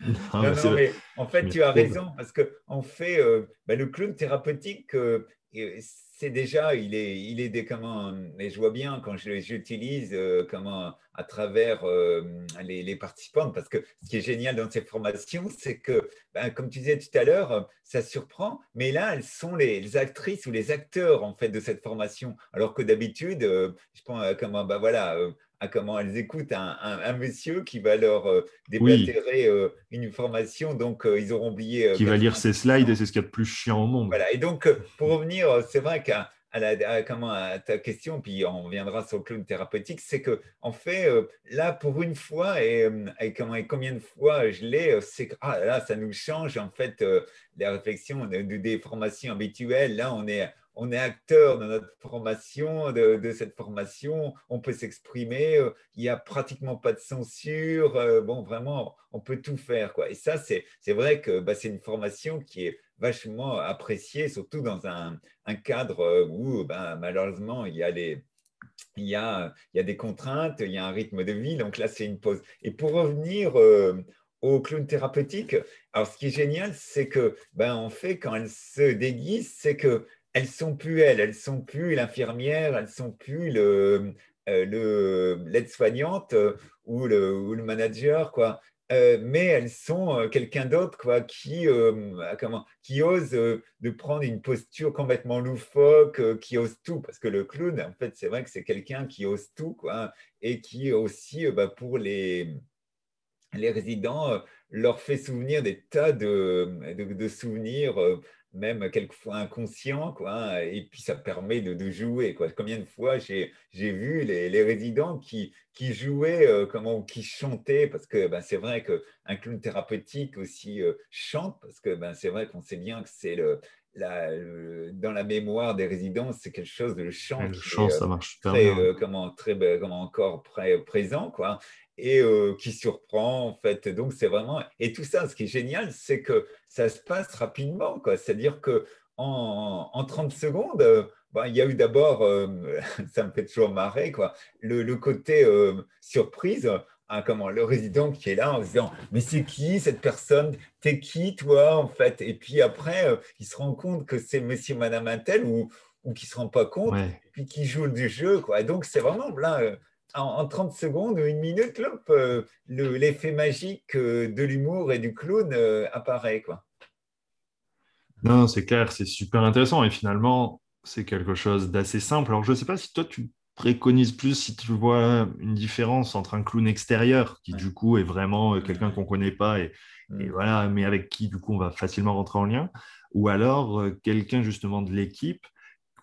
non, non, mais en fait, tu as raison. Parce qu'en en fait, euh, bah, le club thérapeutique, euh, c'est déjà, il est, il est des comment, mais je vois bien quand j'utilise euh, comment à travers euh, les, les, participantes, parce que ce qui est génial dans ces formations, c'est que, ben, comme tu disais tout à l'heure, ça surprend, mais là, elles sont les, actrices ou les acteurs en fait de cette formation, alors que d'habitude, euh, je pense comment, ben voilà, à comment elles écoutent un, monsieur qui va leur euh, déblatérer euh, une formation, donc euh, ils auront oublié. qui va lire ses slides et c'est ce qu'il y a de plus chiant au monde. Voilà, et donc pour revenir, c'est vrai qu'à à, comment, à ta question, puis on reviendra sur le clown thérapeutique, c'est que en fait, là, pour une fois, et, comment, et combien de fois je l'ai, c'est que ah, là, ça nous change en fait les réflexions de, des formations habituelles. Là, on est, on est acteur de notre formation, de, cette formation, on peut s'exprimer, euh, il n'y a pratiquement pas de censure, euh, bon, vraiment, on peut tout faire. Quoi. Et ça, c'est vrai que bah, c'est une formation qui est vachement appréciée, surtout dans un, cadre euh, où bah, malheureusement, il y a les... Il y, a, il y a des contraintes, il y a un rythme de vie, donc là c'est une pause. Et pour revenir au clown thérapeutique, alors ce qui est génial, c'est que, ben, en fait, quand elle se déguise, c'est que elles sont plus elles, elles sont plus l'infirmière, elles sont plus le, euh, l'aide-soignante euh, ou le, ou le, manager, quoi. Euh, mais elles sont quelqu'un d'autre quoi, qui, comment, qui ose de prendre une posture complètement loufoque, qui ose tout. Parce que le clown, en fait, c'est vrai que c'est quelqu'un qui ose tout quoi, et qui aussi, bah, pour les, les résidents, leur fait souvenir des tas de, de souvenirs même quelquefois inconscient, quoi, et puis ça permet de, jouer. Quoi. Combien de fois j'ai vu les, résidents qui, qui jouaient, euh, comment, qui chantaient, parce que ben, c'est vrai qu'un clown thérapeutique aussi euh, chante, parce que ben, c'est vrai qu'on sait bien que c'est le, la, dans la mémoire des résidents, c'est quelque chose de le chant. le chant, ça marche très, euh, comment, très, comment encore présent, quoi et euh, qui surprend en fait. Donc c'est vraiment et tout ça. Ce qui est génial, c'est que ça se passe rapidement, quoi. C'est-à-dire que en, en, 30 secondes, euh, bah, il y a eu d'abord, euh, ça me fait toujours marrer, quoi, le, le côté surprise. Hein, comment, le résident qui est là en se disant mais c'est qui cette personne? T'es qui toi en fait? Et puis après il se rend compte que c'est monsieur madame Intel ou ou qui se rend pas compte et puis qui joue du jeu quoi et donc c'est vraiment là en, 30 secondes ou une minute, euh, l'effet magique euh, de l'humour et du clown euh, apparaît. Quoi. Non, c'est clair, c'est super intéressant. Et finalement, c'est quelque chose d'assez simple. Alors, je ne sais pas si toi, tu préconises plus, si tu vois une différence entre un clown extérieur, qui du coup est vraiment quelqu'un qu'on ne connaît pas, et, mm. voilà, mais avec qui, du coup, on va facilement rentrer en lien, ou alors quelqu'un justement de l'équipe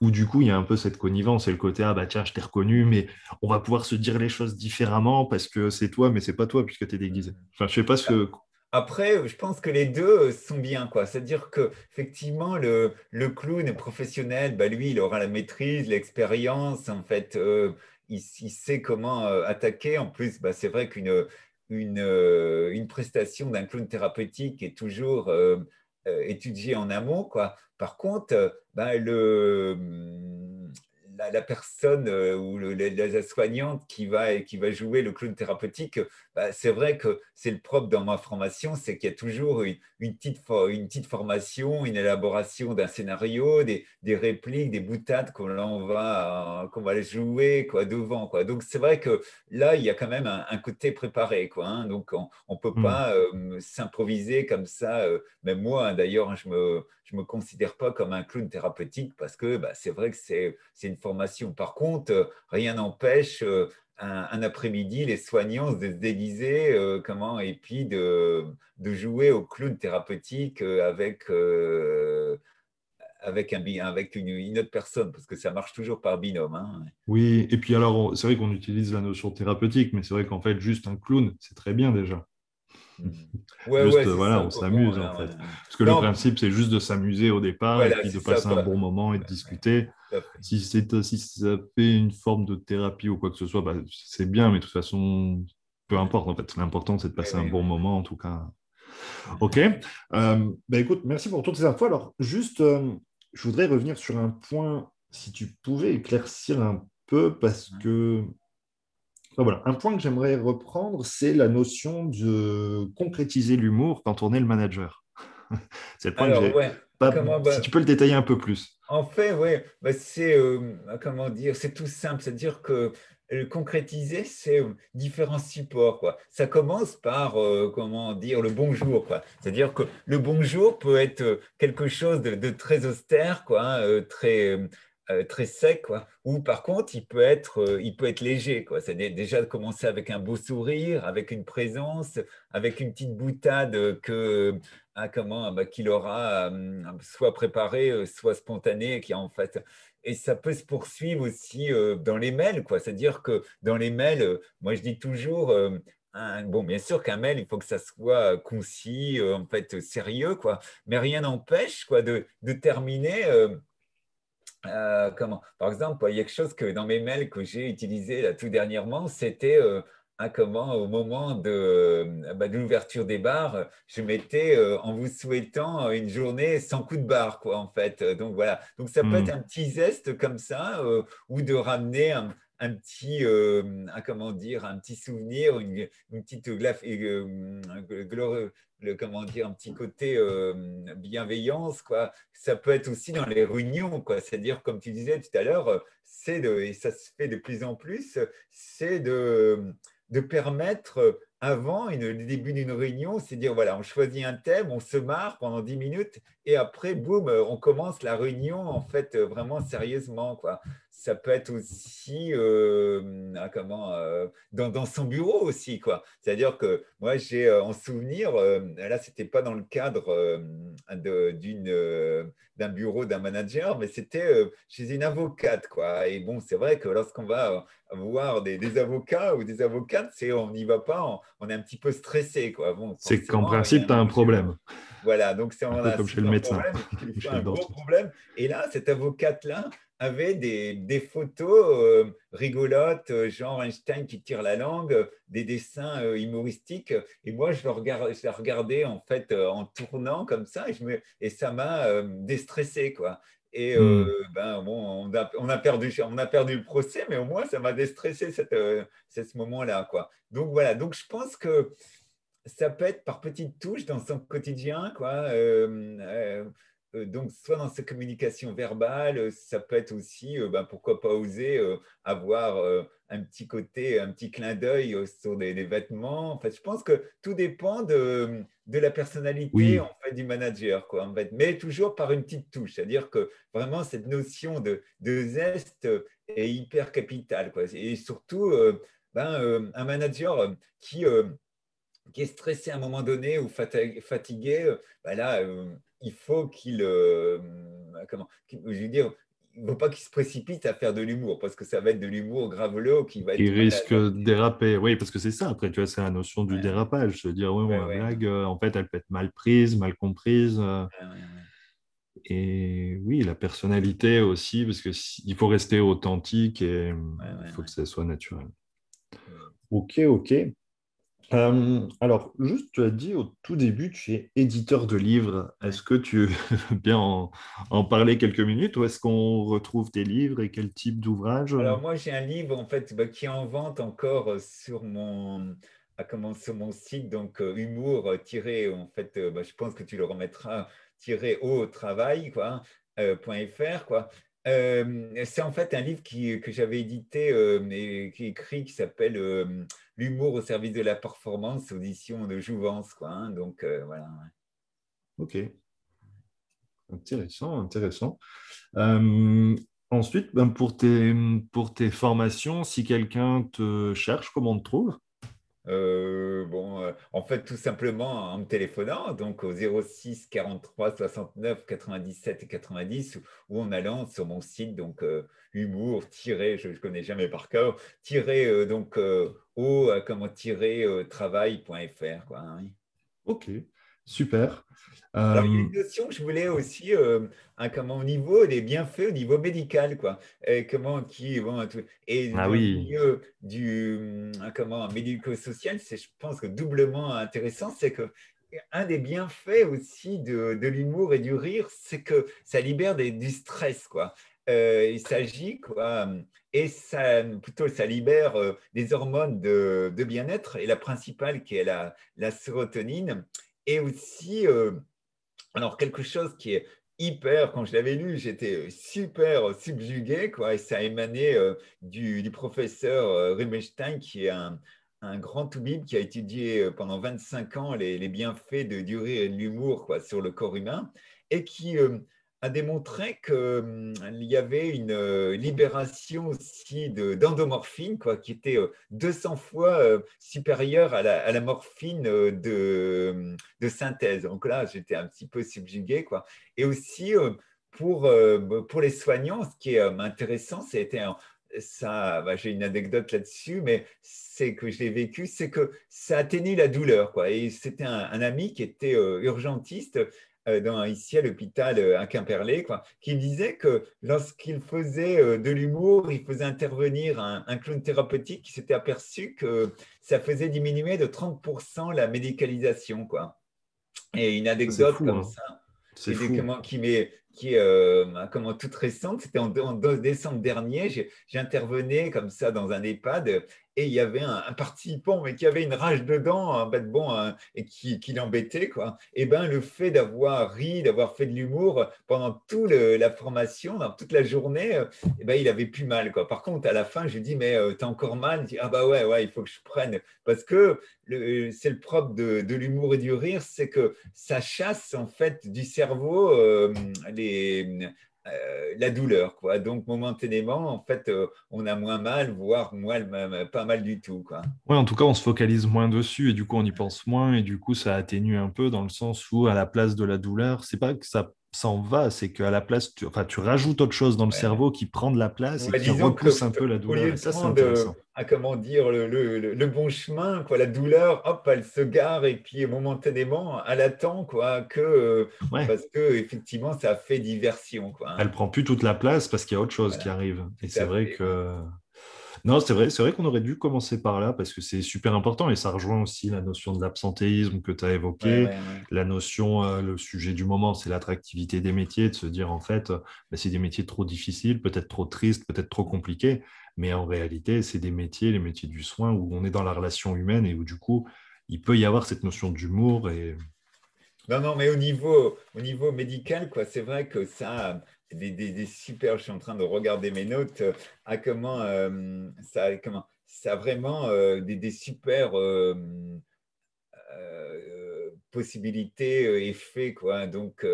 où du coup il y a un peu cette connivence et le côté ah bah tiens je t'ai reconnu mais on va pouvoir se dire les choses différemment parce que c'est toi mais c'est pas toi puisque tu es déguisé. Enfin je sais pas ce que après, je pense que les deux sont bien. C'est-à-dire qu'effectivement, le, le clown professionnel, bah, lui, il aura la maîtrise, l'expérience. En fait, euh, il, sait comment euh, attaquer. En plus, bah, c'est vrai qu'une une, euh, une, prestation d'un clown thérapeutique est toujours étudiée en amont. Quoi. Par contre, bah, le la, personne euh, ou la, soignante qui va, qui va jouer le clown thérapeutique, bah, c'est vrai que c'est le propre dans ma formation, c'est qu'il y a toujours une, petite, une petite formation, une élaboration d'un scénario, des, des, répliques, des boutades qu'on va, qu'on va jouer quoi, devant. Quoi. Donc c'est vrai que là, il y a quand même un, côté préparé. Quoi, hein. Donc on ne peut hmm. pas euh, s'improviser comme ça. Euh, même moi, hein, d'ailleurs, je me je ne me considère pas comme un clown thérapeutique parce que bah, c'est vrai que c'est une formation. Par contre, euh, rien n'empêche euh, un, après-midi les soignants de se déguiser euh, comment, et puis de, jouer au clown thérapeutique avec, avec une, autre personne, parce que ça marche toujours par binôme. Hein. Oui, et puis alors, c'est vrai qu'on utilise la notion thérapeutique, mais c'est vrai qu'en fait, juste un clown, c'est très bien déjà. Mm. Ouais, juste, voilà, on s'amuse en fait. Parce que le principe, c'est juste de s'amuser au départ et puis de passer un bon moment et de discuter. Si, si ça fait une forme de thérapie ou quoi que ce soit, bah, c'est bien, mais de toute façon, peu importe en fait. L'important, c'est de passer un bon moment en tout cas. Ok. Euh, bah, écoute, merci pour toutes ces infos. Alors, juste, euh, je voudrais revenir sur un point, si tu pouvais éclaircir un peu, parce que voilà. Un point que j'aimerais reprendre, c'est la notion de concrétiser l'humour quand on est le manager. c'est le point que. Pas... Bah si tu peux le détailler un peu plus. En fait, oui, bah, c'est euh, comment dire, c'est tout simple, c'est-à-dire que le concrétiser, c'est euh, différents supports. Quoi. Ça commence par, euh, comment dire, le bonjour. C'est-à-dire que le bonjour peut être quelque chose de, très austère, quoi, hein, très, euh, très sec, quoi. Ou par contre, il peut être, euh, il peut être léger, quoi. C'est déjà de commencer avec un beau sourire, avec une présence, avec une petite boutade que, ah, comment, bah, qu'il aura euh, soit préparée, soit spontanée, qui en fait. Et ça peut se poursuivre aussi dans les mails, quoi. C'est-à-dire que dans les mails, moi je dis toujours. bon, bien sûr qu'un mail, il faut que ça soit concis, en fait, sérieux, quoi. Mais rien n'empêche, quoi, de, de terminer euh, comment? Par exemple, il y a quelque chose que dans mes mails que j'ai utilisé là, tout dernièrement, c'était euh, comment au moment de, euh, bah, de l'ouverture des bars, je mettais en vous souhaitant une journée sans coup de barre, quoi, en fait. Donc voilà. Donc ça peut être hmm. un petit zeste comme ça, ou de ramener un, un petit, un, comment dire, un petit souvenir, une, petite le, comment dire, un petit côté bienveillance, quoi. Ça peut être aussi dans les réunions, quoi. C'est-à-dire, comme tu disais tout à l'heure, c'est de, et ça se fait de plus en plus, c'est de, de permettre avant le début d'une réunion, c'est dire voilà, on choisit un thème, on se marre pendant 10 minutes et après, boum, on commence la réunion en fait vraiment sérieusement. Quoi ça peut être aussi euh, ah, comment, euh, dans, son bureau aussi. quoi. C'est-à-dire que moi, j'ai euh, en souvenir, là, ce n'était pas dans le cadre d'un bureau d'un manager, mais c'était chez une avocate. Quoi. Et bon, c'est vrai que lorsqu'on va voir des, avocats ou des avocates, c'est, on n'y va pas, on, est un petit peu stressé. Quoi. Bon, c'est qu'en principe, tu as un problème. Voilà, donc c'est comme chez le médecin. un gros problème. Et là, cette avocate-là, avait des, photos euh, rigolotes, euh, genre Einstein qui tire la langue, des dessins euh, humoristiques. Et moi, je, le regard, je la regardais en fait en tournant comme ça et, je me, et ça m'a déstressé. Quoi. Et hmm. ben, bon, on, a, on, a, perdu, on a perdu le procès, mais au moins, ça m'a déstressé cette, ce moment-là. Quoi. Donc voilà, donc je pense que ça peut être par petites touches dans son quotidien. Quoi. Euh, donc, soit dans sa communication verbale, euh, ça peut être aussi, euh, ben, pourquoi pas oser avoir un petit côté, un petit clin d'œil sur des, vêtements. En fait, je pense que tout dépend de, de la personnalité en fait, du manager, quoi, en fait. mais toujours par une petite touche. C'est-à-dire que vraiment, cette notion de, de zeste est hyper capitale. Quoi. Et surtout, ben, un manager qui, qui est stressé à un moment donné ou fatigué, ben là, il faut qu'il, euh, comment, je veux dire, ne faut pas qu'il se précipite à faire de l'humour parce que ça va être de l'humour gravelot qui va être. Il risque de déraper. Oui, parce que c'est ça. Après, tu vois, c'est la notion du dérapage. Se dire, oui, la blague, euh, en fait, elle peut être mal prise, mal comprise. Euh. et oui, la personnalité aussi, parce qu'il faut rester authentique et il faut que ça soit naturel. Ok, ok. Euh, alors, juste, tu as dit au tout début, tu es éditeur de livres. Est-ce que tu veux bien en, parler quelques minutes ou est-ce qu'on retrouve tes livres et quel type d'ouvrage? Alors, moi, j'ai un livre en fait bah, qui est en vente encore sur mon, à comment, sur mon site, donc euh, humour en fait, euh, bah, je pense que tu le remettras tiré au travail, quoi, .fr, quoi. c'est en fait un livre qui, que j'avais édité et qui écrit qui s'appelle l'humour au service de la performance, audition de Jouvence. Quoi, hein, donc, euh, voilà. Ok. Intéressant, intéressant. Euh, ensuite, ben, pour, tes, formations, si quelqu'un te cherche, comment on te trouve? Euh, bon, en fait, tout simplement en me téléphonant, donc au 06 43 69 97 et 90, ou, en allant sur mon site, donc humour, tiré, je ne connais jamais par cœur, tiré, donc au euh, comment tirer euh, travail.fr. Quoi, hein, Ok, super. Alors, il y a une euh, notion que je voulais aussi, comment, au niveau des bienfaits, au niveau médical, quoi. Et comment, qui, bon, tout, et ah, oui. milieu du comment, médico-social, c'est, je pense que doublement intéressant, c'est que un des bienfaits aussi de, de l'humour et du rire, c'est que ça libère des, du stress, quoi. il s'agit, quoi, et ça, plutôt, ça libère euh, des hormones de, bien-être, et la principale qui est la, la sérotonine, et aussi, euh, alors quelque chose qui est hyper, quand je l'avais lu, j'étais super subjugué, quoi, et ça émanait euh, du, professeur Rubinstein, qui est un, un grand toubib qui a étudié pendant 25 ans les, bienfaits de, du rire et de l'humour sur le corps humain, et qui a démontré qu'il hum, y avait une euh, libération aussi d'endomorphine, quoi, qui était 200 euh, fois euh, supérieure à la, morphine de, hum, de, synthèse. Donc là, j'étais un petit peu subjugué. Quoi. Et aussi, pour, pour les soignants, ce qui est intéressant, c'était ça, bah, j'ai une anecdote là-dessus, mais c'est que je l'ai vécu, c'est que ça atténue la douleur. Quoi. Et c'était un, ami qui était urgentiste dans, ici à l'hôpital euh, à Quimperlé, quoi, qui disait que lorsqu'il faisait euh, de l'humour, il faisait intervenir un, clown thérapeutique qui s'était aperçu que ça faisait diminuer de 30% la médicalisation. Quoi. Et une anecdote comme hein. ça, c'est comment, qui m'est qui est euh, comment, toute récente. C'était en, décembre dernier. J'intervenais comme ça dans un EHPAD et il y avait un, participant mais qui avait une rage dedans, un bête bon, et qui, l'embêtait. Quoi. Et ben le fait d'avoir ri, d'avoir fait de l'humour pendant toute la formation, dans toute la journée, et ben, il avait plus mal. Quoi. Par contre, à la fin, je dis mais euh, t'as encore mal? Ah bah ouais ouais, il faut que je prenne parce que c'est le propre de, de l'humour et du rire, c'est que ça chasse en fait du cerveau euh, les, euh, la douleur. Quoi. Donc, momentanément, en fait, euh, on a moins mal, voire moins, pas mal du tout. Quoi. En tout cas, on se focalise moins dessus et du coup, on y pense moins et du coup, ça atténue un peu dans le sens où, à la place de la douleur, c'est pas que ça s'en va, c'est qu'à la place, tu, enfin, tu rajoutes autre chose dans le cerveau qui prend de la place et qui repousse un peu la douleur. ça, c'est intéressant. À comment dire, le, le, le, bon chemin, quoi, la douleur, hop, elle se gare et puis momentanément, elle attend, quoi, que, parce que effectivement, ça fait diversion, quoi. Elle prend plus toute la place parce qu'il y a autre chose qui arrive. Et c'est vrai que non, c'est vrai, c'est vrai qu'on aurait dû commencer par là parce que c'est super important et ça rejoint aussi la notion de l'absentéisme que tu as évoqué, la notion, euh, le sujet du moment, c'est l'attractivité des métiers, de se dire en fait, bah, c'est des métiers trop difficiles, peut-être trop tristes, peut-être trop compliqués, mais en réalité, c'est des métiers, les métiers du soin où on est dans la relation humaine et où du coup, il peut y avoir cette notion d'humour et non, non, mais au niveau, au niveau médical, quoi, c'est vrai que ça, des, super, je suis en train de regarder mes notes, euh, à comment, euh, ça, comment ça a vraiment euh, des, super possibilités, effets. Quoi. Donc,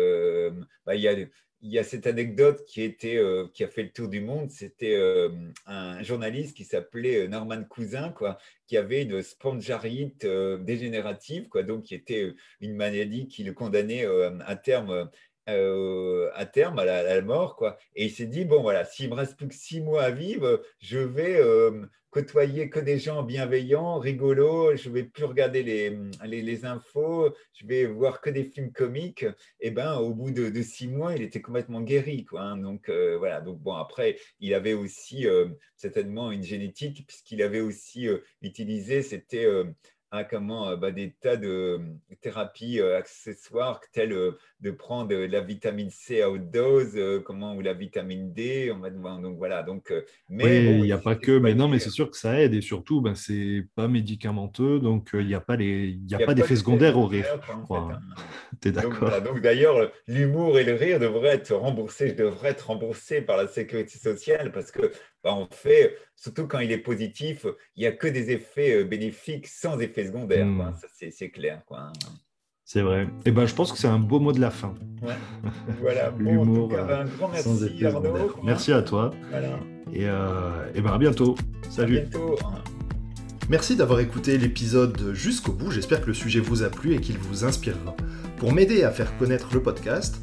bah, il y a y a cette anecdote qui, était, qui a fait le tour du monde. C'était un journaliste qui s'appelait Norman Cousin, quoi, qui avait une spongiarite dégénérative, quoi, donc qui était une maladie qui le condamnait à terme à terme, à la, mort. Quoi. Et il s'est dit, bon, voilà, s'il me reste plus que six mois à vivre, je vais côtoyer que des gens bienveillants, rigolos, je vais plus regarder les, infos, je vais voir que des films comiques. Et ben, au bout de, six mois, il était complètement guéri, quoi. Hein. Donc euh, voilà. Donc bon, après, il avait aussi euh, certainement une génétique puisqu'il avait aussi euh, utilisé, c'était à comment euh, bah, des tas de euh, thérapies euh, accessoires telles de prendre de la vitamine C à haute dose, comment ou la vitamine D. On va, donc voilà. Donc, mais il n'y a pas que. Mais non, mais c'est sûr que ça aide et surtout, ben, c'est pas médicamenteux, donc il n'y a pas les, il y a, pas d'effet secondaire au rire. Hein. Tu es d'accord? Donc, d'ailleurs, l'humour et le rire devraient être remboursés, devraient être remboursés par la sécurité sociale parce que bah, on fait, surtout quand il est positif, il n'y a que des effets euh, bénéfiques sans effet secondaire. Hmm. c'est clair. Quoi. C'est vrai. Et eh ben, je pense que c'est un beau mot de la fin. Voilà. L'humour. un grand merci, Arnaud. Merci à toi. Et, euh, et ben, à bientôt. Salut. À bientôt. Merci d'avoir écouté l'épisode jusqu'au bout. J'espère que le sujet vous a plu et qu'il vous inspirera. Pour m'aider à faire connaître le podcast,